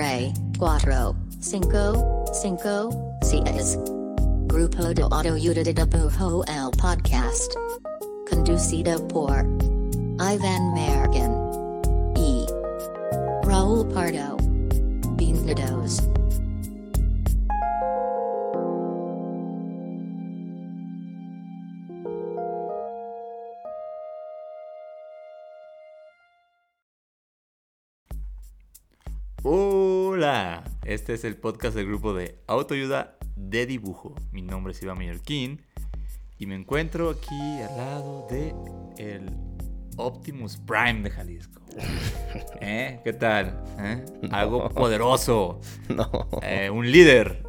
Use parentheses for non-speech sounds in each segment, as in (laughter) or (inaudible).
tres, cuatro, cinco, cinco, seis. Grupo de Autoayuda de Dibujo el podcast. Conducido por Ivan Mergen y Raúl Pardo. Bienvenidos. Este es el podcast del grupo de autoayuda de dibujo. Mi nombre es Iván Mallorquín y me encuentro aquí al lado de el Optimus Prime de Jalisco. (laughs) ¿Eh? ¿Qué tal? ¿Eh? Algo poderoso, (laughs) No. eh, un líder,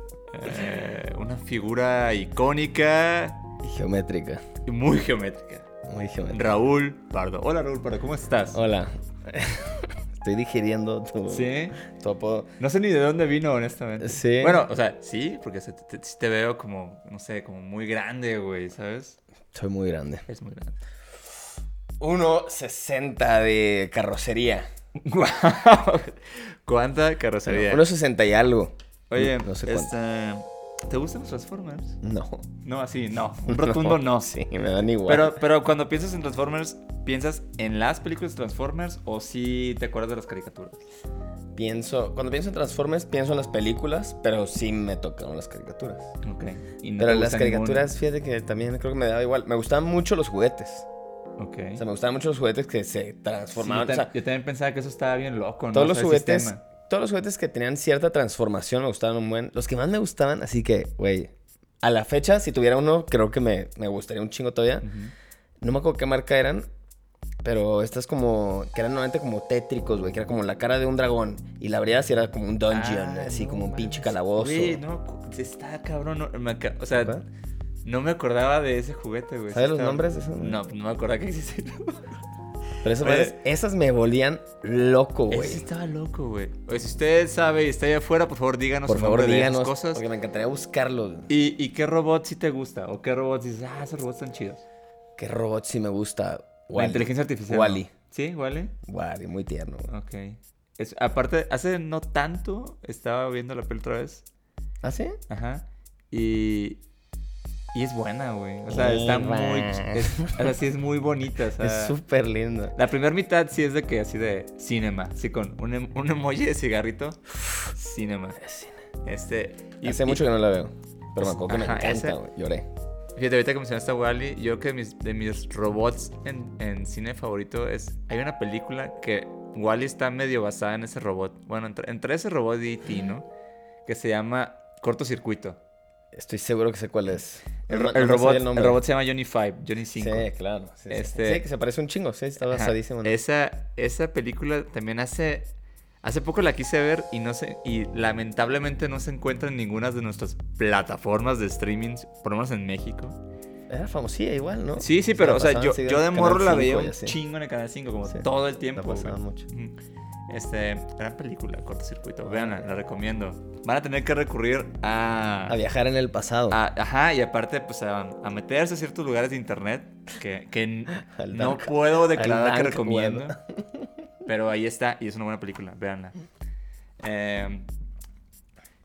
eh, una figura icónica Geométrica. muy geométrica. Muy geométrica. Raúl Pardo. Hola Raúl Pardo, ¿cómo estás? Hola. (laughs) Estoy digiriendo tu, ¿Sí? tu apodo. No sé ni de dónde vino, honestamente. Sí. Bueno, o sea, sí, porque te, sí te veo como, no sé, como muy grande, güey, ¿sabes? Soy muy grande. Es muy grande. 1.60 de carrocería. (laughs) Guau. ¿Cuánta carrocería? 1.60 y algo. Oye, no sé cuánto. este, ¿te gustan los Transformers? No. No, así, no. (laughs) Un rotundo no. Sí, me dan igual. Pero, pero cuando piensas en Transformers, ¿piensas en las películas de Transformers o sí te acuerdas de las caricaturas? pienso, cuando pienso en Transformers, pienso en las películas, pero sí me tocaron las caricaturas. Ok. ¿Y no pero las caricaturas, fíjate que también creo que me daba igual. Me gustaban mucho los juguetes. ninguna? Ok. O sea, me gustaban mucho los juguetes que se Sí, transformaban. yo, o sea, ta- yo también pensaba que eso estaba bien loco, ¿no? Todos O los sea, juguetes. Todos los juguetes que tenían cierta transformación me gustaban un buen. Los que más me gustaban, así que, güey, a la fecha, si tuviera uno, creo que me, me gustaría un chingo todavía. No me acuerdo qué marca eran, pero estas como, que eran normalmente como tétricos, güey, que era como la cara de un dragón. Y la abrías y era como un dungeon, Ah, así no como un pinche calabozo. Güey, no, está cabrón. no, me o sea, ¿Verdad? no me acordaba de ese juguete, güey. ¿Sabes los nombres de esos? No, no me acordaba que existía. (laughs) Pero esas, madres- esas me volvían loco, Ese güey. estaba loco, güey. Oye, si usted sabe y está allá afuera, por favor, díganos Por favor, de díganos, cosas. porque me encantaría buscarlos. ¿Y, ¿Y qué robot sí te gusta? ¿O qué robot dices, ah, esos robots están chidos? ¿Qué robot sí me gusta? La Wall-E. inteligencia artificial. ¿no? Wall-E. ¿Sí, Wally? Wall-E, muy tierno, güey. Ok. Es, aparte, hace no tanto estaba viendo la peli otra vez. ¿Ah, sí? Ajá. Y. Y es buena, güey. O sea, está muy. es- o sea, sí es muy bonita. O (laughs) sea, Es súper lindo. la primera mitad sí es de que así de cinema. Sí, con un, em- un emoji de cigarrito. Cinema. Este. y- Hace y- mucho que no la veo. Pero me acuerdo que me encanta, güey. Lloré. Fíjate, ahorita que mencionaste a Wally, yo creo que mis, de mis robots en, en cine favorito es. Hay una película que Wally está medio basada en ese robot. Bueno, entre, entre ese robot y E.T., ¿no? Que se llama Cortocircuito. Estoy seguro que sé cuál es. El, robot, el robot se llama Johnny 5, Johnny 5. Sí, claro. Sí. Este- Sí, que se parece un chingo. Sí, está basadísimo. ¿no? Esa, esa película también hace. Hace poco la quise ver y no sé. Y lamentablemente no se encuentra en ninguna de nuestras plataformas de streaming, por lo menos en México. Era famosilla igual, ¿no? Sí, sí, pero, la o sea, yo, yo de morro la 5 veía un chingo en el canal 5, como Sí, todo el La tiempo. güey. pasaban mucho. Este, gran película, cortocircuito. Veanla, la recomiendo. Van a tener que recurrir a. A viajar en el pasado. a- ajá, y aparte, pues a, a meterse a ciertos lugares de internet que, que (laughs) no dark- puedo declarar que recomiendo. web. Pero ahí está, y es una buena película, véanla. Eh,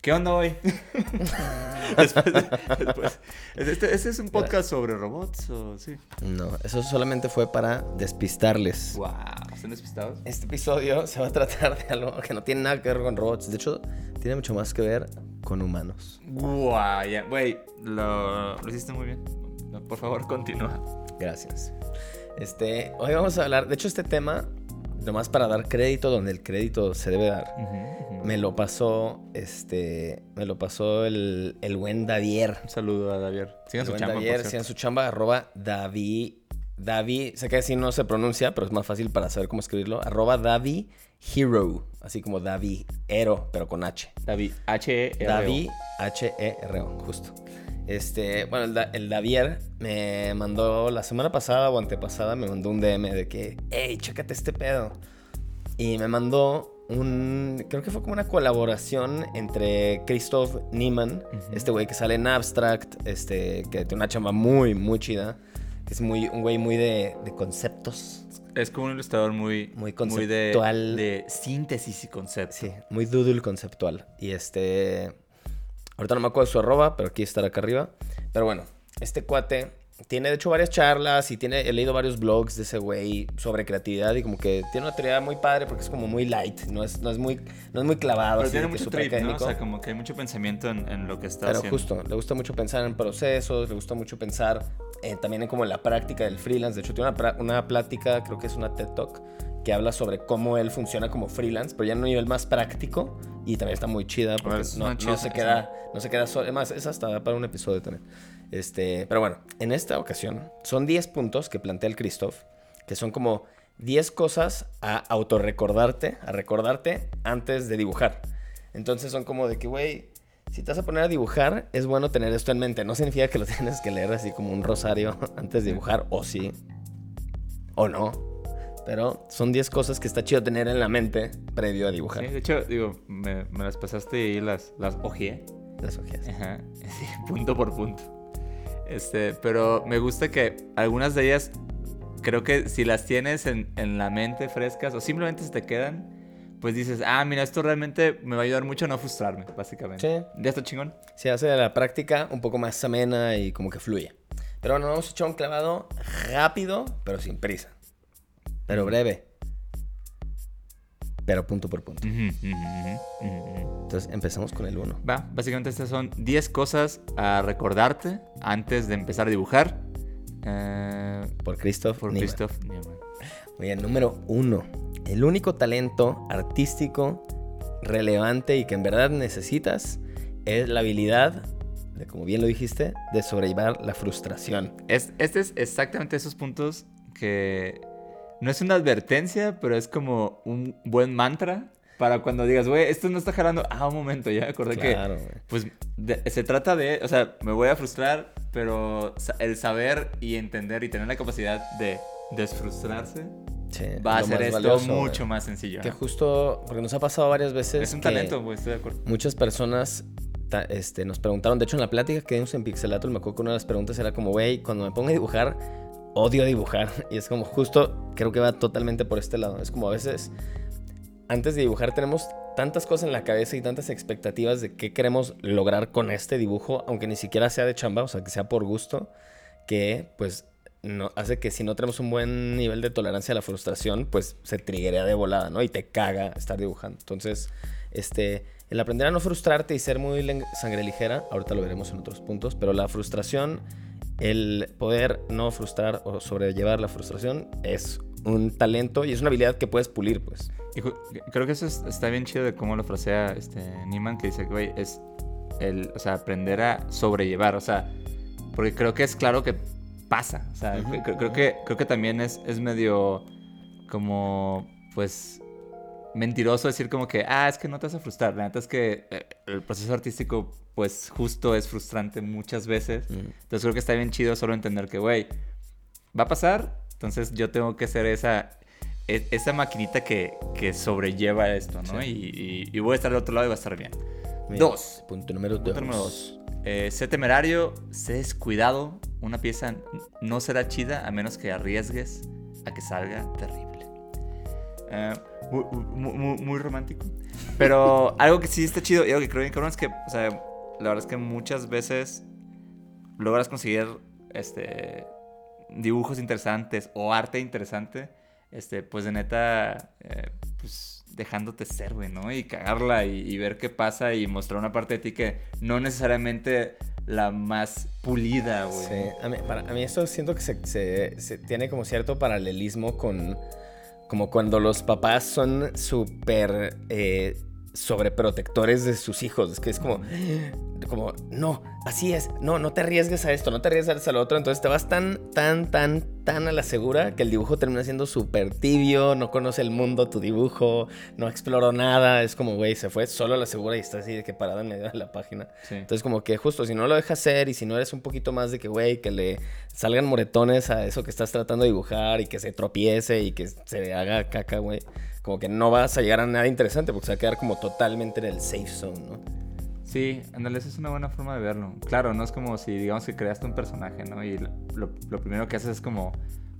¿Qué onda hoy? (laughs) después, después- ¿Este, este es un podcast sobre robots o sí? No, eso solamente fue para despistarles. Wow, ¿están despistados? Este episodio se va a tratar de algo que no tiene nada que ver con robots. De hecho, tiene mucho más que ver con humanos. Guau, ya, güey, lo, lo hiciste muy bien. Por favor, continúa. Gracias. Este, hoy vamos a hablar, de hecho este tema, nomás para dar crédito donde el crédito se debe dar, me lo pasó, este, me lo pasó el, el buen Davier. Un saludo a Davier. Sigan su chamba, Davier, sigan su chamba, arroba David, David, sé que así no se pronuncia, pero es más fácil para saber cómo escribirlo, arroba David Hero, así como David Hero, pero con H. David, H-E-R-O. David H-E-R-O, justo. Este, bueno, el, Da- el Davier me mandó la semana pasada o antepasada, me mandó un DM de que, hey, chécate este pedo. Y me mandó un, creo que fue como una colaboración entre Christoph Niemann, este güey que sale en Abstract, este, que tiene una chamba muy, muy chida. que es muy, un güey muy de, de conceptos. Es como un ilustrador muy, Muy de, conceptual. de síntesis y concepto. Sí, muy doodle conceptual. Y este. Ahorita no me acuerdo de su arroba, pero aquí estará acá arriba. Pero bueno, este cuate tiene de hecho varias charlas y tiene, he leído varios blogs de ese güey sobre creatividad y como que tiene una teoría muy padre porque es como muy light, no es, no es, muy, no es muy clavado. Pero así tiene mucho trip, ¿no? O sea, como que hay mucho pensamiento en, en lo que está Pero haciendo. justo, le gusta mucho pensar en procesos, le gusta mucho pensar eh, también en como la práctica del freelance. De hecho, tiene una, una plática, creo que es una TED Talk, que habla sobre cómo él funciona como freelance, pero ya en un nivel más práctico y también está muy chida porque no, una no chida se queda, no se queda solo. Además, es hasta para un episodio también. Este, pero bueno, en esta ocasión son 10 puntos que plantea el Christoph, que son como 10 cosas a autorrecordarte, a recordarte antes de dibujar. Entonces son como de que, güey, si te vas a poner a dibujar, es bueno tener esto en mente. No significa que lo (laughs) tienes que leer así como un rosario (laughs) antes de dibujar, o sí, o no. Pero son 10 cosas que está chido tener en la mente previo a dibujar. Sí, de hecho, digo, me, me las pasaste y las, las ojeé. Las hojas. Ajá. (laughs) Sí, punto por punto. Este, pero me gusta que algunas de ellas, creo que si las tienes en, en la mente frescas o simplemente se te quedan, pues dices, ah, mira, esto realmente me va a ayudar mucho a no frustrarme, básicamente. Sí. ¿Ya está chingón? Se hace la práctica un poco más amena y como que fluye. Pero bueno, vamos a echar un clavado rápido, pero sin prisa. Pero breve. Pero punto por punto. Entonces empezamos con el 1. Va, básicamente estas son 10 cosas a recordarte antes de empezar a dibujar. Eh, Por Christoph por Niemann. Christoph Niemann. Muy bien, número 1. El único talento artístico relevante y que en verdad necesitas es la habilidad, de, como bien lo dijiste, de sobrellevar la frustración. Es, este es exactamente esos puntos que no es una advertencia, pero es como un buen mantra para cuando digas, güey, esto no está jalando. Ah, un momento, ya acordé que Claro, güey. Pues de- se trata de, o sea, me voy a frustrar, pero el saber y entender y tener la capacidad de desfrustrarse Sí, va a más esto valioso, mucho güey. más sencillo. Que justo, porque nos ha pasado varias veces. Es un que talento, güey, estoy de acuerdo. Muchas personas ta- este, nos preguntaron, de hecho en la plática que dimos en Pixelato, me acuerdo que una de las preguntas era como, güey, cuando me pongo a dibujar, odio dibujar. (laughs) Y es como justo, creo que va totalmente por este lado. Es como a veces, antes de dibujar tenemos tantas cosas en la cabeza y tantas expectativas de qué queremos lograr con este dibujo, aunque ni siquiera sea de chamba, o sea, que sea por gusto, que pues no, hace que si no tenemos un buen nivel de tolerancia a la frustración, pues se triguea de volada, ¿no? Y te caga estar dibujando. Entonces, este, el aprender a no frustrarte y ser muy sangre ligera, ahorita lo veremos en otros puntos, pero la frustración, el poder no frustrar o sobrellevar la frustración es un talento y es una habilidad que puedes pulir, pues. Y creo que eso es- está bien chido de cómo lo frasea este Niemann, que dice, güey, es el, o sea, aprender a sobrellevar, o sea, porque creo que es claro que pasa, o sea, creo, que, creo que también es, es medio como, pues, mentiroso decir como que, ah, es que no te vas a frustrar, la neta es que eh, el proceso artístico, pues, justo es frustrante muchas veces, Mm. entonces creo que está bien chido solo entender que, güey, va a pasar, entonces yo tengo que ser esa, e- esa maquinita que, que sobrelleva esto, ¿no? Sí. Y, y- y voy a estar del otro lado y va a estar bien. Dos. Punto número dos. Número dos. Eh, sé temerario, sé descuidado. Una pieza no será chida a menos que arriesgues a que salga terrible. Eh, muy, muy- muy- muy romántico. Pero (laughs) algo que sí está chido y algo que creo bien cabrón es que, o sea, la verdad es que muchas veces logras conseguir este dibujos interesantes o arte interesante, este, pues de neta, eh, pues dejándote ser, güey, ¿no? Y cagarla y, ver qué pasa y mostrar una parte de ti que no necesariamente la más pulida, güey. Sí, a mí, para, a mí esto siento que se, se- se tiene como cierto paralelismo con como cuando los papás son súper eh, sobreprotectores de sus hijos. Es que es como, como, no, así es, no, no te arriesgues a esto, no te arriesgues a lo otro. Entonces te vas tan, tan, tan, tan a la segura que el dibujo termina siendo súper tibio, no conoce el mundo tu dibujo, no exploró nada. Es como, güey, se fue solo a la segura y está así de que parado en medio de la página. Sí. Entonces, como que justo si no lo dejas ser y si no eres un poquito más de que, güey, que le salgan moretones a eso que estás tratando de dibujar y que se tropiece y que se haga caca, güey, como que no vas a llegar a nada interesante porque se va a quedar como totalmente en el safe zone, ¿no? Sí, ándale, esa es una buena forma de verlo. Claro, no es como si digamos que creaste un personaje, ¿no? Y lo, lo- lo primero que haces es como,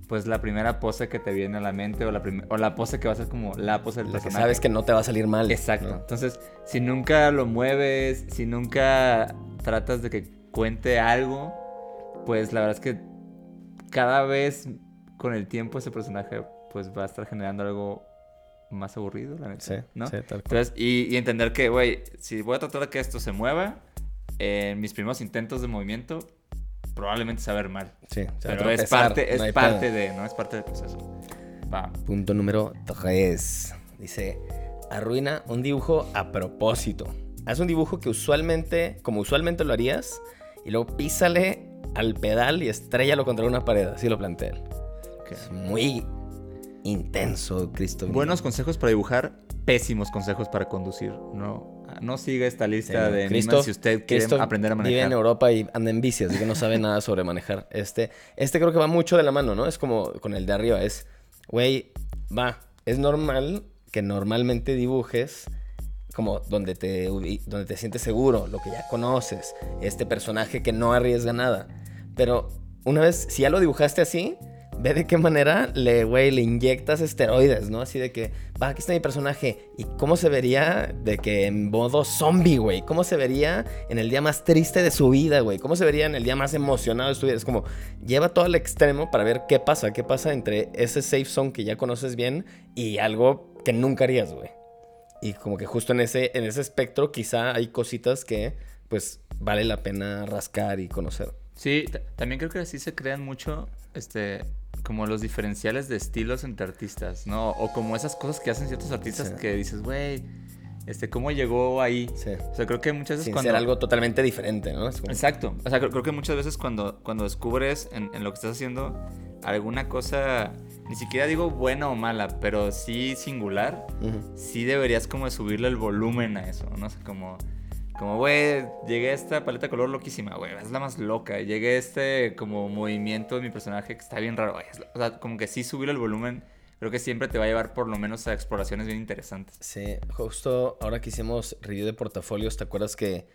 pues la primera pose que te viene a la mente o la, o la pose que va a ser como la pose del La que personaje. sabes que no te va a salir mal. Exacto. ¿no? Entonces, si nunca lo mueves, si nunca tratas de que cuente algo, pues la verdad es que cada vez con el tiempo ese personaje pues va a estar generando algo más aburrido, la neta. Sí, ¿no? sí, tal cual. Entonces, y, y entender que, güey, si voy a tratar de que esto se mueva, en mis primeros intentos de movimiento, probablemente se va a ver mal. Sí, o sea, Pero es tropezar, parte, es no parte de, ¿no? Es parte del proceso. Va. Punto número 3. Dice, arruina un dibujo a propósito. Haz un dibujo que usualmente, como usualmente lo harías, y luego písale al pedal y estrellalo contra una pared. Así lo plantea él. Ok. Es muy intenso, Cristo. Buenos consejos para dibujar, pésimos consejos para conducir. No, no siga esta lista de enigmas si usted quiere Cristo aprender a Vive en manejar. Europa y anda en bici, así que no sabe (laughs) nada sobre manejar. Este, este creo que va mucho de la mano, ¿no? Es como con el de arriba. Es, güey, va. Es normal que normalmente dibujes como donde te, donde te sientes seguro, lo que ya conoces, este personaje que no arriesga nada. Pero una vez, si ya lo dibujaste así, ve de qué manera le, güey, le inyectas esteroides, ¿no? Así de que, va, aquí está mi personaje. ¿Y cómo se vería de que en modo zombie, güey? ¿Cómo se vería en el día más triste de su vida, güey? ¿Cómo se vería en el día más emocionado de su vida? Es como, lleva todo al extremo para ver qué pasa, qué pasa entre ese safe zone que ya conoces bien y algo que nunca harías, güey. Y como que justo en ese, en ese espectro quizá hay cositas que pues vale la pena rascar y conocer. Sí, ta- también creo que así se crean mucho, este, como los diferenciales de estilos entre artistas, ¿no? O como esas cosas que hacen ciertos artistas Sí. que dices, güey, este, ¿cómo llegó ahí? Sí. O sea, creo que muchas veces Sin cuando... ser algo totalmente diferente, ¿no? Como- Exacto. O sea, creo, creo que muchas veces cuando, cuando descubres en, en lo que estás haciendo alguna cosa, ni siquiera digo buena o mala, pero sí singular, sí deberías como subirle el volumen a eso, ¿no? O sea, como, como, güey, llegué a esta paleta de color loquísima, güey, es la más loca. Llegué a este como movimiento de mi personaje que está bien raro. güey, O sea, como que sí subirle el volumen, creo que siempre te va a llevar por lo menos a exploraciones bien interesantes. Sí, justo ahora que hicimos review de portafolios, ¿te acuerdas que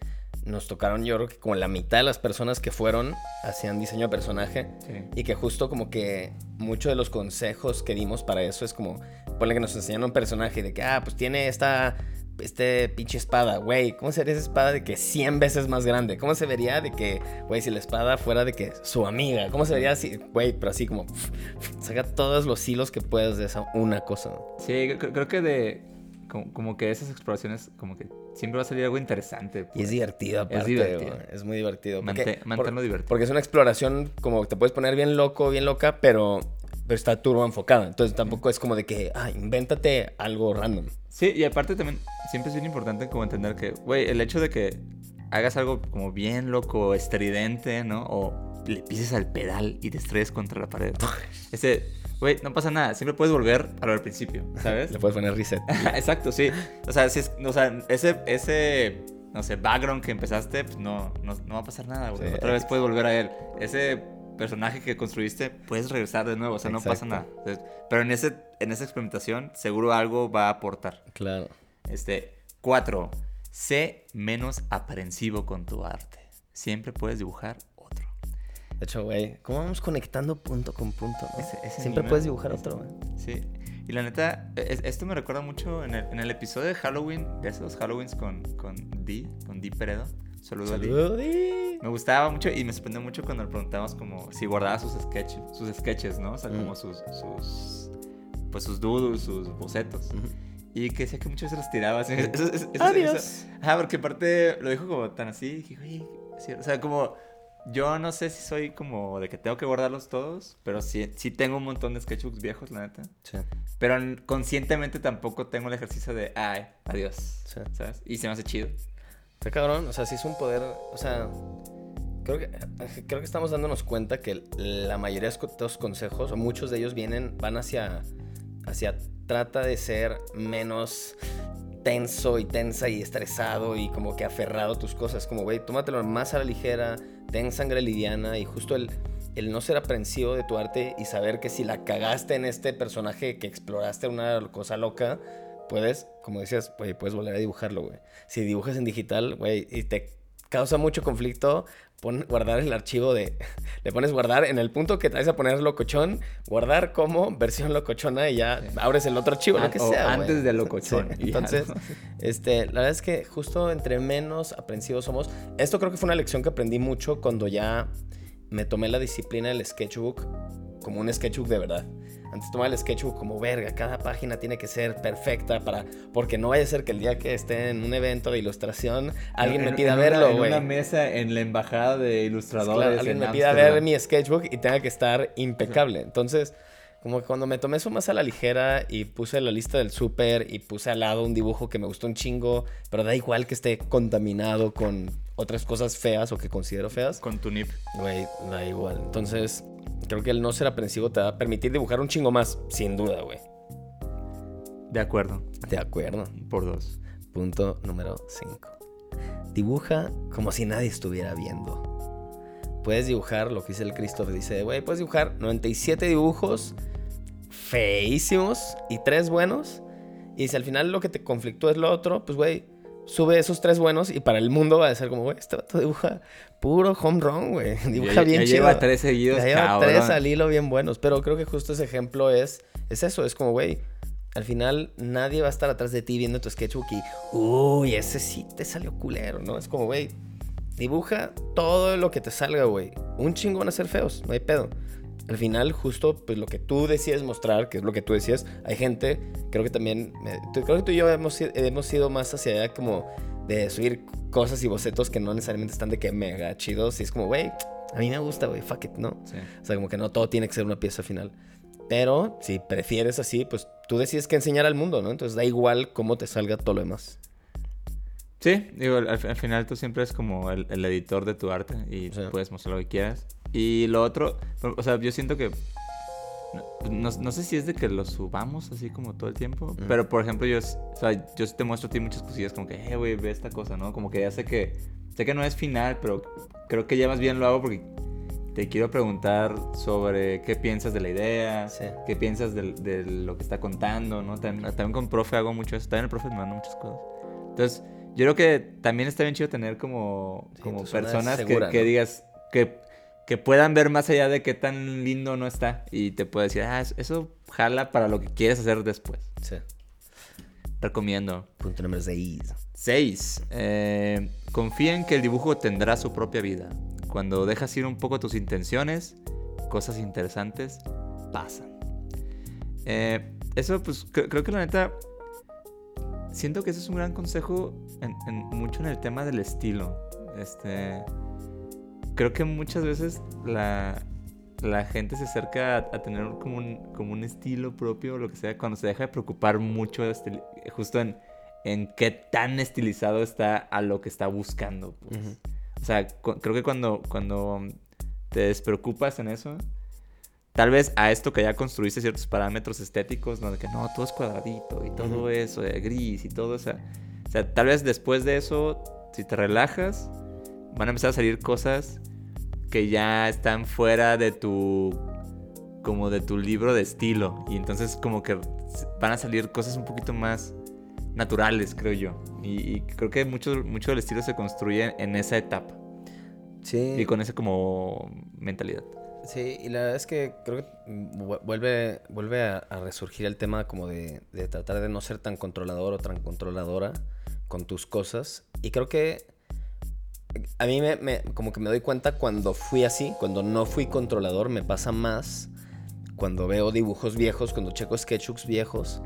nos tocaron yo creo que como la mitad de las personas que fueron hacían diseño de personaje? Sí. Y que justo como que muchos de los consejos que dimos para eso es como, ponle que nos enseñaron un personaje de que, ah, pues tiene esta, este pinche espada, güey, ¿cómo sería esa espada de que 100 veces más grande? ¿Cómo se vería de que, güey, si la espada fuera de que su amiga? ¿Cómo se vería así, güey, pero así como, (laughs) saca todos los hilos que puedas de esa una cosa, ¿no? Sí, creo, que de. Como, como que esas exploraciones, como que siempre va a salir algo interesante. Y pues. es divertido, aparte, divertido. güey, es muy divertido. Porque, manténlo por- divertido. Porque es una exploración como te puedes poner bien loco, bien loca, pero, pero está turbo enfocada. Entonces tampoco es como de que, ah, invéntate algo random. Sí, y aparte también siempre es bien importante como entender que, güey, el hecho de que hagas algo como bien loco, estridente, ¿no? O le pises al pedal y te estrelles contra la pared. (laughs) Ese, güey, no pasa nada, siempre puedes volver a lo del principio, ¿sabes? Le puedes poner reset. (laughs) Exacto, sí. O sea, si es- o sea, ese, ese, no sé, background que empezaste, pues no, no, no va a pasar nada, güey. Sí. Otra vez puedes volver a él. Ese personaje que construiste, puedes regresar de nuevo, o sea, no pasa nada. Pero en, ese, en esa experimentación, seguro algo va a aportar. Claro. Este, cuatro, sé menos aprensivo con tu arte. Siempre puedes dibujar otro. De hecho, güey, ¿cómo vamos conectando punto con punto? no? Ese- ese Siempre anime- puedes dibujar otro, güey. Sí. Y la neta, es- esto me recuerda mucho en el, en el episodio de Halloween, de esos Halloweens con, con Dee, con Dee Peredo. Saludo a Dee. Saludi. Me gustaba mucho y me sorprendió mucho cuando le preguntábamos como si guardaba sus sketches, sus sketches, ¿no? O sea, como Mm. sus, sus, pues sus doodles, sus bocetos. Ujú. Y que decía que muchas veces los tiraba. así. (laughs) Eso- eso- eso- Adiós. Ajá, porque aparte lo dijo como tan así. Dije, güey, sí, o sea, como yo no sé si soy como de que tengo que guardarlos todos, pero sí, sí tengo un montón de sketchbooks viejos, la neta. Sí. Pero conscientemente tampoco tengo el ejercicio de, ay, adiós, Sí. ¿sabes? Y se me hace chido. Está cabrón, o sea, sí es un poder, o sea, creo que, creo que estamos dándonos cuenta que la mayoría de estos consejos, o muchos de ellos vienen, van hacia, hacia, trata de ser menos tenso y tensa y estresado y como que aferrado a tus cosas, como, güey, tómatelo más a la ligera, ten sangre liviana y justo el, el no ser aprensivo de tu arte y saber que si la cagaste en este personaje que exploraste una cosa loca, puedes, como decías, güey, puedes volver a dibujarlo, güey. Si dibujas en digital, güey, y te causa mucho conflicto, pon, guardar el archivo de... (laughs) Le pones guardar en el punto que vas a poner locochón, guardar como versión locochona y ya abres el otro archivo, lo que Ah, o sea, antes de locochón, Sí, (laughs) Entonces, ¿no? este, la verdad es que justo entre menos aprensivos somos, esto creo que fue una lección que aprendí mucho cuando ya me tomé la disciplina del sketchbook como un sketchbook de verdad. Antes tomaba el sketchbook como verga, cada página tiene que ser perfecta para porque no vaya a ser que el día que esté en un evento de ilustración alguien me En- pida en verlo, En güey. una mesa en la embajada de ilustradores. Claro, alguien en me pida ver mi sketchbook y tenga que estar impecable. Entonces, como que cuando me tomé eso más a la ligera y puse la lista del súper y puse al lado un dibujo que me gustó un chingo, pero da igual que esté contaminado con otras cosas feas o que considero feas, Con tu nip. güey, da igual. Entonces, creo que el no ser aprensivo te va a permitir dibujar un chingo más, sin duda, güey. De acuerdo. De acuerdo. Por dos. Punto número 5. Dibuja como si nadie estuviera viendo. Puedes dibujar lo que dice el Christopher. Dice, güey, puedes dibujar 97 dibujos feísimos y tres buenos. Y si al final lo que te conflictúa es lo otro, pues, güey, sube esos tres buenos y para el mundo va a ser como, güey, este vato dibuja puro home run, güey. (laughs) Dibuja Ya- bien ya chido. lleva tres seguidos, Ya lleva cabrón. tres al hilo bien buenos. Pero creo que justo ese ejemplo es, es eso. Es como, güey, al final nadie va a estar atrás de ti viendo tu sketchbook y, uy, ese sí te salió culero, ¿no? Es como, güey, dibuja todo lo que te salga, güey. Un chingo van a ser feos, no hay pedo. Al final, justo, pues lo que tú decides mostrar, que es lo que tú decías, hay gente, creo que también, creo que tú y yo hemos, hemos ido más hacia allá como de subir cosas y bocetos que no necesariamente están de que mega chidos. Y es como, güey, a mí me gusta, güey, fuck it, ¿no? Sí. O sea, como que no todo tiene que ser una pieza final. Pero si prefieres así, pues tú decides qué enseñar al mundo, ¿no? Entonces da igual cómo te salga todo lo demás. Sí, digo, al, al final tú siempre eres como el, el editor de tu arte y Sí. puedes mostrar lo que quieras. Y lo otro, o sea, yo siento que. No, no- sé si es de que lo subamos así como todo el tiempo, pero por ejemplo, yo, o sea, yo te muestro a ti muchas cosillas como que, eh, güey, ve esta cosa, ¿no? Como que ya sé que. Sé que no es final, pero creo que ya más bien lo hago porque te quiero preguntar sobre qué piensas de la idea, Sí. qué piensas de, lo que está contando, ¿no? También, también con profe hago mucho eso. También el profe me manda muchas cosas. Entonces, yo creo que también está bien chido tener como, Sí, como personas que, que ¿no? digas que, que puedan ver más allá de qué tan lindo no está y te puede decir, ah, eso- jala para lo que quieres hacer después. Sí. Recomiendo. Punto número 6. 6. confía en que el dibujo tendrá su propia vida. Cuando dejas ir un poco tus intenciones, cosas interesantes pasan. Eh, eso, pues, cre- creo que la neta. Siento que ese es un gran consejo en- en- mucho en el tema del estilo. Este. Creo que muchas veces la, la gente se acerca a, a tener como un, como un estilo propio o lo que sea cuando se deja de preocupar mucho justo en, en qué tan estilizado está a lo que está buscando. pues. O sea, creo que cuando, cuando te despreocupas en eso, tal vez a esto que ya construiste ciertos parámetros estéticos, ¿no? De que no, todo es cuadradito y todo eso, de gris y todo eso. O sea, tal vez después de eso, si te relajas, van a empezar a salir cosas que ya están fuera de tu como de tu libro de estilo y entonces como que van a salir cosas un poquito más naturales creo yo y, y creo que mucho mucho del estilo se construye en esa etapa Sí. y con esa como mentalidad Sí, y la verdad es que creo que vu- vuelve, vuelve a, a resurgir el tema como de, de tratar de no ser tan controlador o tan controladora con tus cosas. Y creo que a mí me, como que me doy cuenta cuando fui así, cuando no fui controlador, me pasa más cuando veo dibujos viejos, cuando checo sketchbooks viejos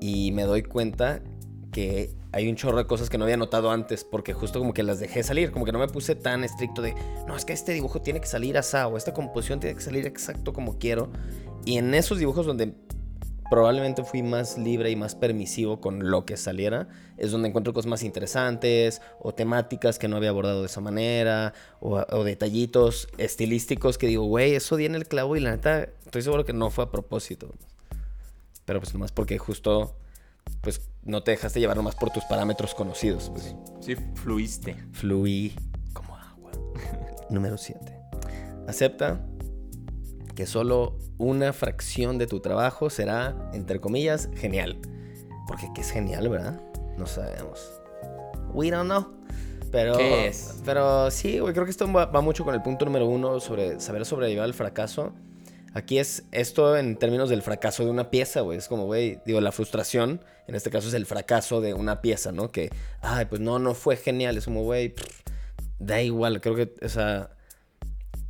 y me doy cuenta que hay un chorro de cosas que no había notado antes porque justo como que las dejé salir, como que no me puse tan estricto de, no, es que este dibujo tiene que salir así o esta composición tiene que salir exacto como quiero. Y en esos dibujos donde probablemente fui más libre y más permisivo con lo que saliera, es donde encuentro cosas más interesantes o temáticas que no había abordado de esa manera o, o detallitos estilísticos que digo, güey, eso di en el clavo y la neta estoy seguro que no fue a propósito. Pero pues nomás porque justo pues no te dejaste llevar nomás por tus parámetros conocidos. Pues. sí fluiste Fluí como agua. (laughs) Número 7. Acepta que solo una fracción de tu trabajo será, entre comillas, genial. Porque que es genial, ¿verdad? No sabemos. We don't know. Pero, ¿Qué es? Pero sí, güey, creo que esto va, va mucho con el punto número uno sobre saber sobrellevar el fracaso. Aquí es esto en términos del fracaso de una pieza, güey. Es como, güey, digo, la frustración, en este caso es el fracaso de una pieza, ¿no? Que, ay, pues no, no fue genial. Es como, güey, da igual. Creo que, o sea,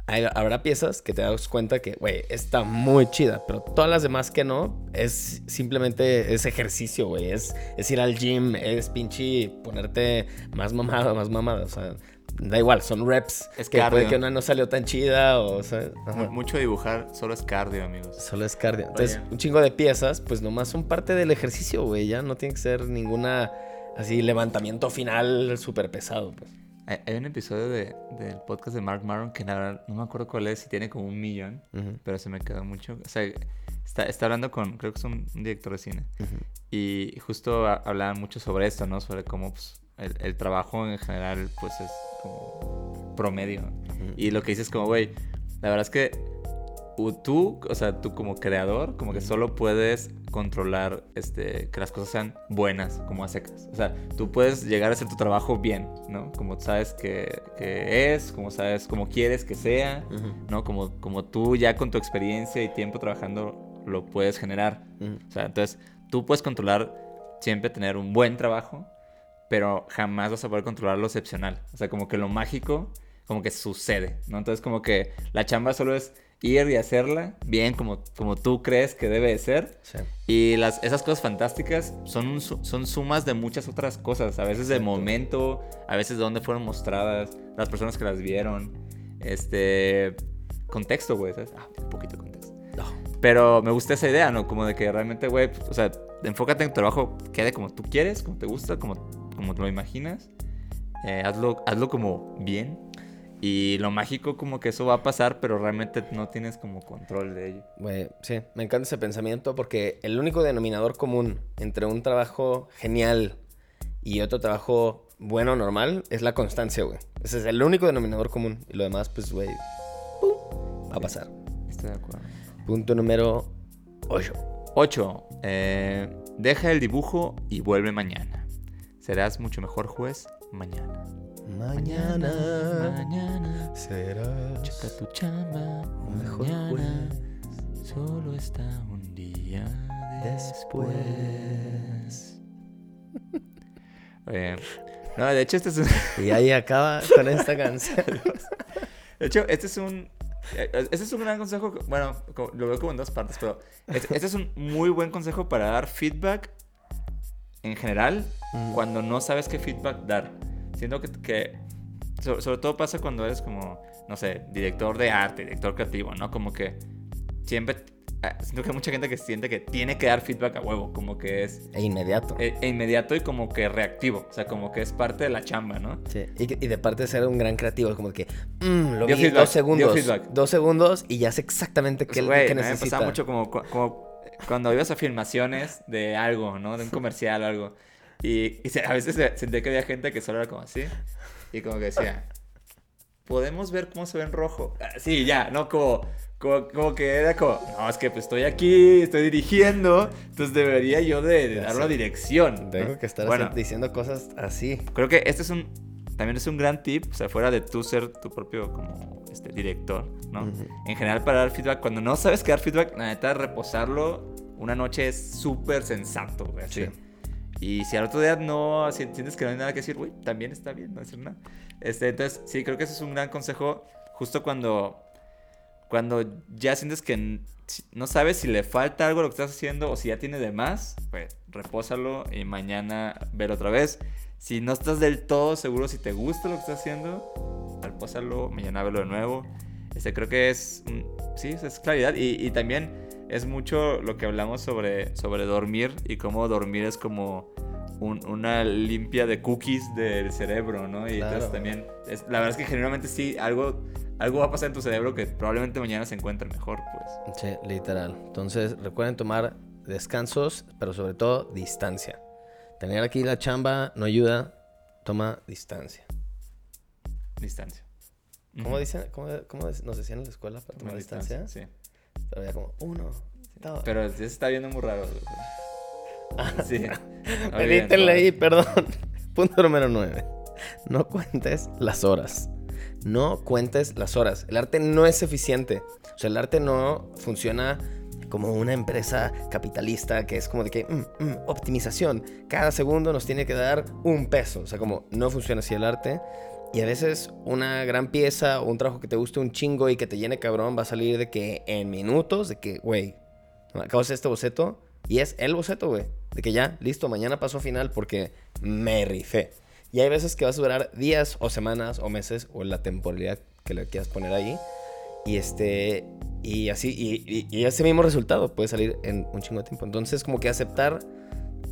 hay- habrá piezas que te das cuenta que, güey, está muy chida, pero todas las demás que no, es simplemente es ejercicio, güey. Es, es ir al gym, es pinche ponerte más mamada, más mamada. O sea, da igual, son reps. Es que puede cardio. que una no salió tan chida o, o sea, Mucho dibujar solo es cardio, amigos. Solo es cardio. Entonces, Oye. un chingo de piezas, pues nomás son parte del ejercicio, güey. Ya no tiene que ser ninguna así levantamiento final súper pesado, pues. Hay, hay un episodio de, del podcast de Mark Maron que la verdad no me acuerdo cuál es, si tiene como un millón, pero se me quedó mucho. O sea, está, está hablando con, creo que es un, director de cine. Y justo ha- hablaban mucho sobre esto, ¿no? Sobre cómo pues, el, el trabajo en general, pues es como promedio. Y lo que dices como, güey, la verdad es que tú, o sea, tú como creador, como que solo puedes controlar este, que las cosas sean buenas, como a secas. O sea, tú puedes llegar a hacer tu trabajo bien, ¿no? Como sabes que, que es, como sabes, como quieres que sea, ¿no? Como, como tú ya con tu experiencia y tiempo trabajando lo puedes generar. O sea, entonces tú puedes controlar siempre tener un buen trabajo, pero jamás vas a poder controlar lo excepcional. O sea, como que lo mágico, como que sucede, ¿no? Entonces como que la chamba solo es ir y hacerla bien como, como tú crees que debe de ser. Sí. Y las, esas cosas fantásticas son, son sumas de muchas otras cosas. A veces de momento, a veces de dónde fueron mostradas, las personas que las vieron. Este... Contexto, güey, ¿sabes? Ah, un poquito de contexto. No. Pero me gusta esa idea, ¿no? Como de que realmente, güey, pues, o sea, enfócate en tu trabajo, quede como tú quieres, como te gusta, como, como te lo imaginas. Eh, hazlo, hazlo como bien. Y lo mágico como que eso va a pasar, pero realmente no tienes como control de ello. Güey, sí, me encanta ese pensamiento porque el único denominador común entre un trabajo genial y otro trabajo bueno, normal, es la constancia, güey. Ese es el único denominador común. Y lo demás, pues, güey, ¡pum! va a pasar. Estoy de acuerdo. Punto número 8. 8. deja el dibujo y vuelve mañana. Serás mucho mejor juez mañana. Mañana mañana. será Checa tu chamba. un mejor mañana. juez. Solo está un día Después. (laughs) Oye, no, de hecho este es un, (laughs) Y ahí acaba con esta canción. (laughs) de hecho este es un eh, este es un gran consejo, bueno, lo veo como en dos partes, pero este, este es un muy buen consejo para dar feedback en general Mm. cuando no sabes qué feedback dar. Siento que, que so- sobre todo pasa cuando eres como, no sé, director de arte, director creativo, ¿no? Como que siempre, ah, siento que hay mucha gente que siente que tiene que dar feedback a huevo, como que es E inmediato. e, e inmediato y como que reactivo, o sea, como que es parte de la chamba, ¿no? Sí, y, y de parte de ser un gran creativo, como que, mm, lo Dio vi feedback, dos segundos. dio. Dos segundos y ya sé exactamente qué, Pues, qué a mí me necesita. pasaba mucho como, como cuando ibas a filmaciones de algo, ¿no? De un (laughs) comercial o algo. Y, y se- a veces se- sentía que había gente que solo era como así. Y como que decía, ¿podemos ver cómo se ve en rojo? Ah, Sí, ya, ¿no? Como, como, como que era como, no, es que pues estoy aquí, estoy dirigiendo, entonces debería yo de, de dar una dirección. ¿no? Tengo que estar Bueno, diciendo cosas así. creo que este es un también es un gran tip, o sea, fuera de tú ser tu propio como este director, ¿no? Ujú. En general para dar feedback, cuando no sabes qué dar feedback, la neta reposarlo una noche es súper sensato, güey. Sí. Y si al otro día no si sientes que no hay nada que decir, güey, también está bien no decir nada. Este, entonces, sí, creo que ese es un gran consejo justo cuando cuando ya sientes que no sabes si le falta algo a lo que estás haciendo o si ya tiene de más, pues repósalo y mañana ver otra vez. Si no estás del todo seguro si te gusta lo que estás haciendo, repósalo, mañana verlo de nuevo. Este, creo que es, sí, es claridad y, y también es mucho lo que hablamos sobre, sobre dormir y cómo dormir es como un- una limpia de cookies del cerebro, ¿no? Y entonces también, es- la verdad es que generalmente sí, algo, algo va a pasar en tu cerebro que probablemente mañana se encuentre mejor, pues. Sí, literal. Entonces, recuerden tomar descansos, pero sobre todo distancia. Tener aquí la chamba no ayuda. Toma distancia. Distancia. ¿Cómo dicen? ¿Cómo, cómo nos decían en la escuela para tomar distancia? Sí. Pero había como uno, dos. Pero sí se está viendo muy raro. (laughs) Sí. Edítenle ahí, perdón. (laughs) Punto número 9. No cuentes las horas. No cuentes las horas. El arte no es eficiente. O sea, el arte no funciona como una empresa capitalista que es como de que mm, mm, optimización. Cada segundo nos tiene que dar un peso. O sea, como no funciona así el arte. Y a veces una gran pieza o un trabajo que te guste un chingo y que te llene cabrón va a salir de que en minutos, de que, güey, hacer este boceto y es el boceto, güey. De que ya, listo, mañana paso a final porque me rifé. Y hay veces que vas a durar días o semanas o meses o la temporalidad que le quieras poner ahí. Y este, y así, y, y, ese mismo resultado puede salir en un chingo de tiempo. Entonces, como que aceptar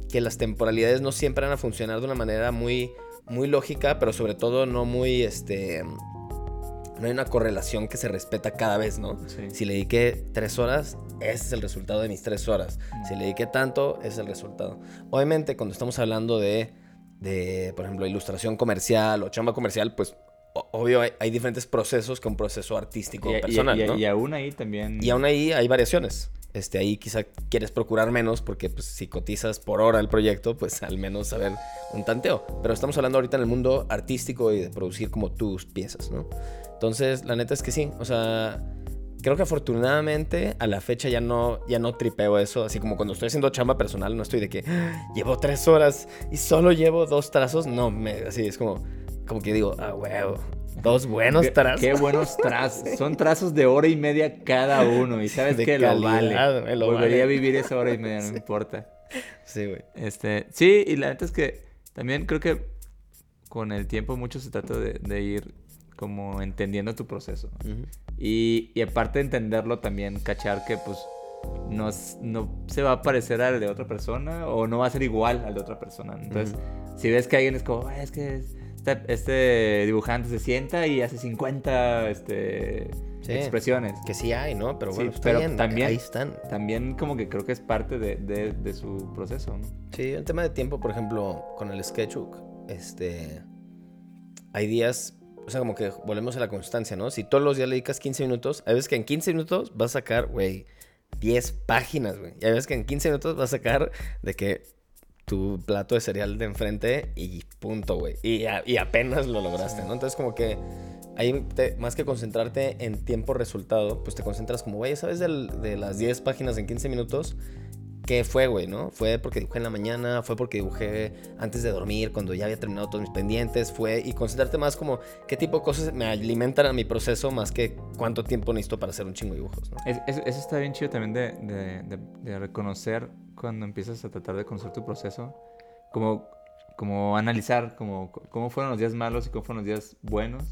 que las temporalidades no siempre van a funcionar de una manera muy muy lógica, pero sobre todo no muy, este, no hay una correlación que se respeta cada vez, ¿no? Si le dediqué tres horas, ese es el resultado de mis tres horas. Mm. Si le dediqué tanto, ese es el resultado. Obviamente, cuando estamos hablando de, de por ejemplo, ilustración comercial o chamba comercial, pues obvio hay, diferentes procesos que un proceso artístico personal, y, ¿no? y aún ahí también... Y aún ahí hay variaciones este, ahí quizá quieres procurar menos porque pues, si cotizas por hora el proyecto, pues al menos saber un tanteo. Pero estamos hablando ahorita en el mundo artístico y de producir como tus piezas, ¿no? Entonces, la neta es que sí, o sea, creo que afortunadamente a la fecha ya no, ya no tripeo eso, así como cuando estoy haciendo chamba personal, no estoy de que ah, llevo tres horas y solo llevo dos trazos, no, me, así es como, como que digo, ah, huevo, Dos buenos trazos. Qué buenos trazos. Son trazos de hora y media cada uno. Y sabes que lo vale. Volvería a vivir esa hora y media, no (laughs) importa. Sí, güey. Este, sí, y la neta es que también creo que con el tiempo mucho se trata de, ir como entendiendo tu proceso. y, y, aparte de entenderlo, también cachar que pues no, no se va a parecer al de otra persona o no va a ser igual al de otra persona. Entonces, si ves que alguien es como, es que... Es, este, este, dibujante se sienta y hace 50 este, expresiones. Que sí hay, ¿no? Pero bueno, pero también, ahí están. También como que creo que es parte de, de, su proceso, ¿no? Sí, el tema de tiempo, por ejemplo, con el sketchbook, este... Hay días, o sea, como que volvemos a la constancia, ¿no? Si todos los días le dedicas 15 minutos, hay veces que en 15 minutos vas a sacar, güey, 10 páginas, güey. Y hay veces que en 15 minutos vas a sacar de que tu plato de cereal de enfrente y punto, güey. Y, y, apenas lo lograste, ¿no? Entonces como que ahí más que concentrarte en tiempo resultado, pues te concentras como, güey, ¿sabes de las 10 páginas en 15 minutos? ¿Qué fue, güey, no? Fue porque dibujé en la mañana, fue porque dibujé antes de dormir, cuando ya había terminado todos mis pendientes, fue... Y concentrarte más como qué tipo de cosas me alimentan a mi proceso más que cuánto tiempo necesito para hacer un chingo de dibujos, ¿no? eso está bien chido también de, de, de reconocer cuando empiezas a tratar de conocer tu proceso, como, como analizar como, cómo fueron los días malos y cómo fueron los días buenos.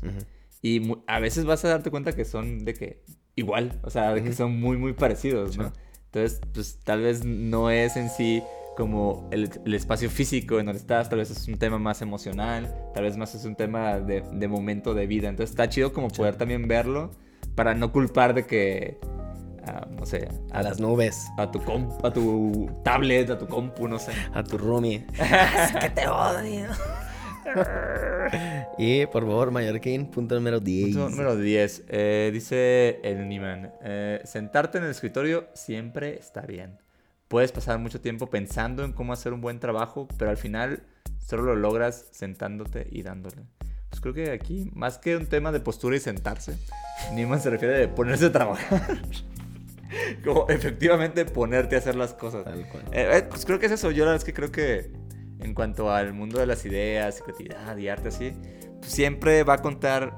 Y a veces vas a darte cuenta que son de que igual, o sea, de que son muy, muy parecidos, ¿no? Entonces, pues tal vez no es en sí como el, el, espacio físico en donde estás, tal vez es un tema más emocional, tal vez más es un tema de, de momento de vida. Entonces está chido como poder también verlo para no culpar de que no sé, a, las nubes, a tu comp, a tu tablet, a tu compu, no sé, a tu roomie. (laughs) (laughs) es que te odio. (laughs) y por favor, Mallorquín, punto número 10. Punto número 10. Eh, dice el Niman: eh, Sentarte en el escritorio siempre está bien. Puedes pasar mucho tiempo pensando en cómo hacer un buen trabajo, pero al final solo lo logras sentándote y dándole. Pues creo que aquí, más que un tema de postura y sentarse, Niman se refiere a ponerse a trabajar. (laughs) como efectivamente ponerte a hacer las cosas. Eh, eh, pues creo que es eso. Yo la verdad es que creo que en cuanto al mundo de las ideas, creatividad y arte así, pues siempre va a contar.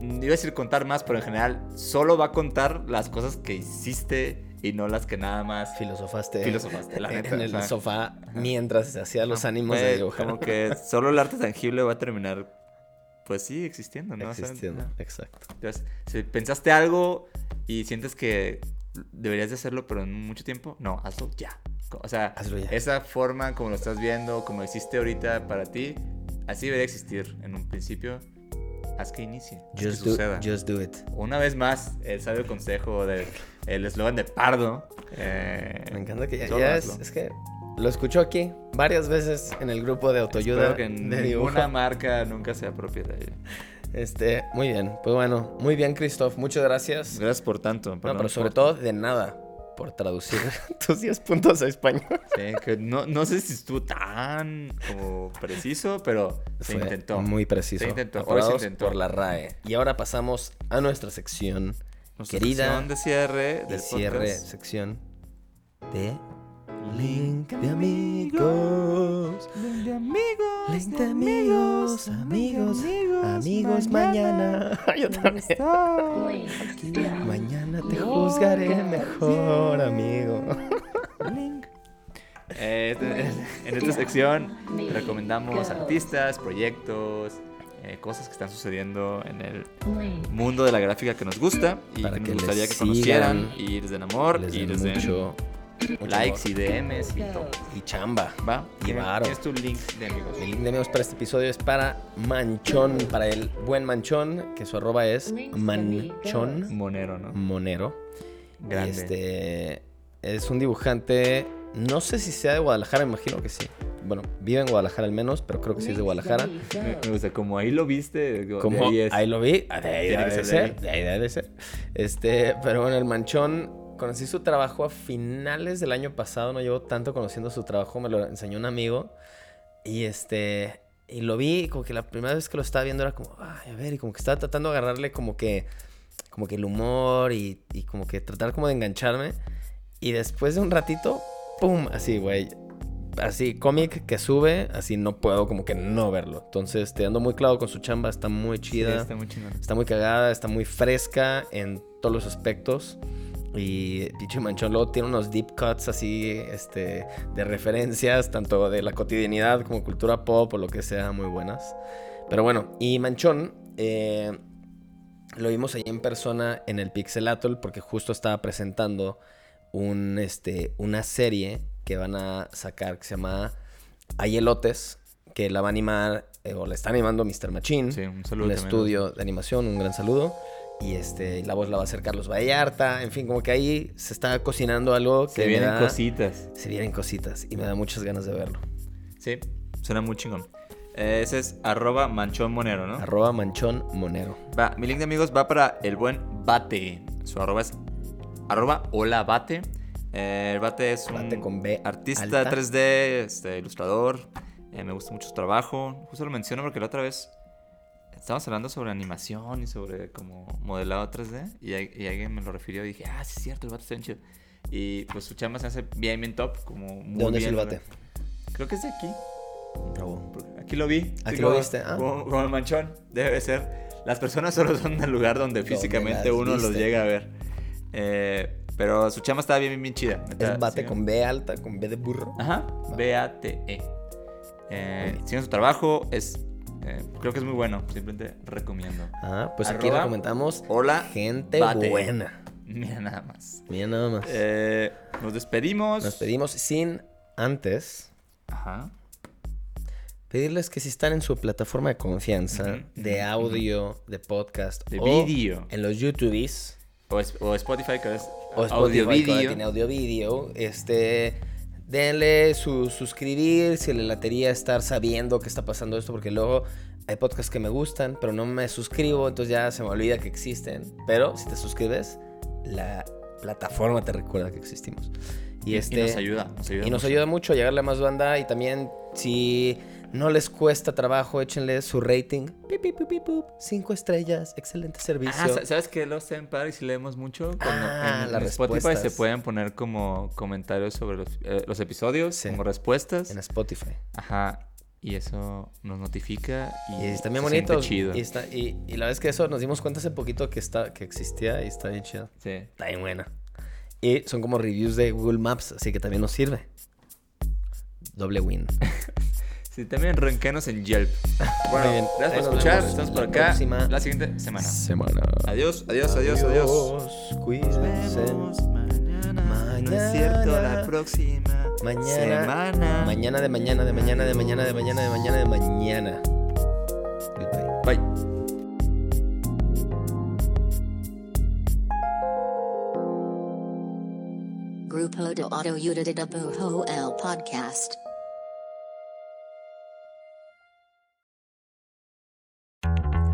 Iba a decir contar más, pero en general solo va a contar las cosas que hiciste y no las que nada más filosofaste, filosofaste la (laughs) neta, en el sofá mientras se hacía los ánimos de dibujar. Como que solo el arte tangible va a terminar, pues sí, existiendo, ¿no? Existiendo, exacto. Entonces, si pensaste algo y sientes que deberías de hacerlo, pero en mucho tiempo, no, hazlo ya. O sea, esa forma como lo estás viendo, como existe ahorita para ti, así debería existir en un principio. Haz que inicie. Haz just, que suceda. Do, just do it. Una vez más, el sabio consejo del eslogan de Pardo. Eh, Me encanta que ya, es, es, que lo escucho aquí varias veces en el grupo de autoayuda. Espero que ninguna marca nunca se apropie de ello. Este, muy bien. Pues bueno, muy bien, Christoph. Muchas gracias. Gracias por tanto. pero sobre todo de nada por traducir (laughs) tus 10 puntos a español. Sí, que no, no sé si estuvo tan como preciso, pero se Fue intentó. Muy preciso. Se intentó, hoy se Aprobados intentó. por la RAE. Y ahora pasamos a nuestra sección Nuestra querida sección de cierre de del cierre, podcast. sección de Link de amigos. Link de amigos. Link de amigos, amigos, amigos, mañana. (laughs) Yo también. Mañana te juzgaré mejor, amigo. Link. (laughs) Eh, en esta sección recomendamos artistas, proyectos, eh, cosas que están sucediendo en el mundo de la gráfica que nos gusta y Para que que nos gustaría que conocieran y les den amor Les y den les den mucho, mucho likes amor. y DMs y todo. y chamba. ¿Va? Y ¿Tienes- varo. ¿Tienes tu link de amigos? El link de amigos para este episodio es para Manchón, para el buen Manchón, que su arroba es Manchón Monero, ¿no? Monero. Grande. Este es un dibujante, no sé si sea de Guadalajara, me imagino que sí. Bueno, vive en Guadalajara al menos, pero creo que sí es de Guadalajara. Me, gusta, como ahí lo viste, Como ahí es. ahí lo vi, de ahí debe ser de ahí debe de ser. Este, pero bueno, el Manchón, conocí su trabajo a finales del año pasado, no llevo tanto conociendo su trabajo, me lo enseñó un amigo. Y este, y lo vi, como que la primera vez que lo estaba viendo era como, ay, a ver, y como que estaba tratando de agarrarle como que, como que el humor y, y como que tratar como de engancharme. Y después de un ratito, ¡pum! Así, güey. Así, cómic que sube, así no puedo como que no verlo. Entonces, te ando muy clavo con su chamba, está muy Sí, chida. está muy chingón. Está muy cagada, está muy fresca en todos los aspectos. Y pinche Manchón luego tiene unos deep cuts así, este, de referencias, tanto de la cotidianidad como cultura pop o lo que sea, muy buenas. Pero bueno, y Manchón, eh, lo vimos ahí en persona en el Pixel Atoll porque justo estaba presentando un, este, una serie que van a sacar que se llama Hay elotes, que la va a animar, eh, o la está animando Mr. Machine Sí, un saludo un estudio de animación, un gran saludo. Y este, la voz la va a hacer Carlos Vallarta. En fin, como que ahí se está cocinando algo que Se vienen da- cositas. Se vienen cositas y me da muchas ganas de verlo. Sí, suena muy chingón. Eh, ese es arroba manchón monero, ¿no? Arroba Manchón Monero. Va, mi link de amigos va para el buen Bate. Su arroba es arroba hola Bate. Eh, el Bate es un Bate con B artista alta. 3D, este, ilustrador. Eh, me gusta mucho su trabajo. Justo lo menciono porque la otra vez estábamos hablando sobre animación y sobre como modelado 3D. Y, y alguien me lo refirió y dije, ah, sí es cierto, el Bate está bien chido. Y pues su chamba se hace bien, bien top. Como muy ¿De dónde es bien, el Bate? Creo que es de aquí. Bravo. Porque Aquí lo vi. Aquí Sí, lo como- viste, ah. Como, como el manchón. Debe ser. Las personas solo son del lugar donde físicamente uno los viste. llega a ver. Eh, pero su chama estaba bien, bien, bien chida. Es Bate sí. con B alta, con B de burro. Ajá. B-A-T-E. Eh, su trabajo. Es, eh, creo que es muy bueno. Simplemente recomiendo. Ah, pues aquí recomendamos Hola. gente Bate. buena. Mira nada más. Mira nada más. Eh, nos despedimos. Nos pedimos sin antes Ajá. pedirles que si están en su plataforma de confianza, de audio, de podcast, De o vídeo. en los YouTubes, O, es- o Spotify, que es o Spotify, audio vídeo. tiene audio vídeo, este, denle su suscribir si le latería estar sabiendo que está pasando esto, porque luego hay podcasts que me gustan, pero no me suscribo, entonces ya se me olvida que existen. Pero si te suscribes, la plataforma te recuerda que existimos. Y, este, y nos ayuda. Nos ayuda y nos mucho. ayuda mucho a llegarle a más banda y también si no les cuesta trabajo, échenle su rating. Pip, pip, pip, pip, pip. Cinco estrellas, excelente servicio. Ah, sa- ¿sabes qué? Los en si leemos mucho. Cuando Ah, en, las en Spotify se respuestas. pueden poner como comentarios sobre los, eh, los episodios, Sí. como respuestas. en Spotify. Ajá. Y eso nos notifica y, Y están bien se bonitos. chido. Y, está, y, y la verdad es que eso nos dimos cuenta hace poquito que, está, que existía y está bien chido. Sí. Está bien buena. Y son como reviews de Google Maps, así que también nos sirve. Doble win. (laughs) Sí, también ranquenos en Yelp. Bueno, bien. gracias por escuchar. Estamos por acá próxima la siguiente semana. Semana. Adiós, adiós, adiós, adiós. Cuídense. mañana. No es cierto, la próxima Mañana. semana. Mañana de mañana de mañana de mañana de mañana de mañana de mañana. Goodbye. Bye. Grupo de Autoyuda de Bujo el Podcast.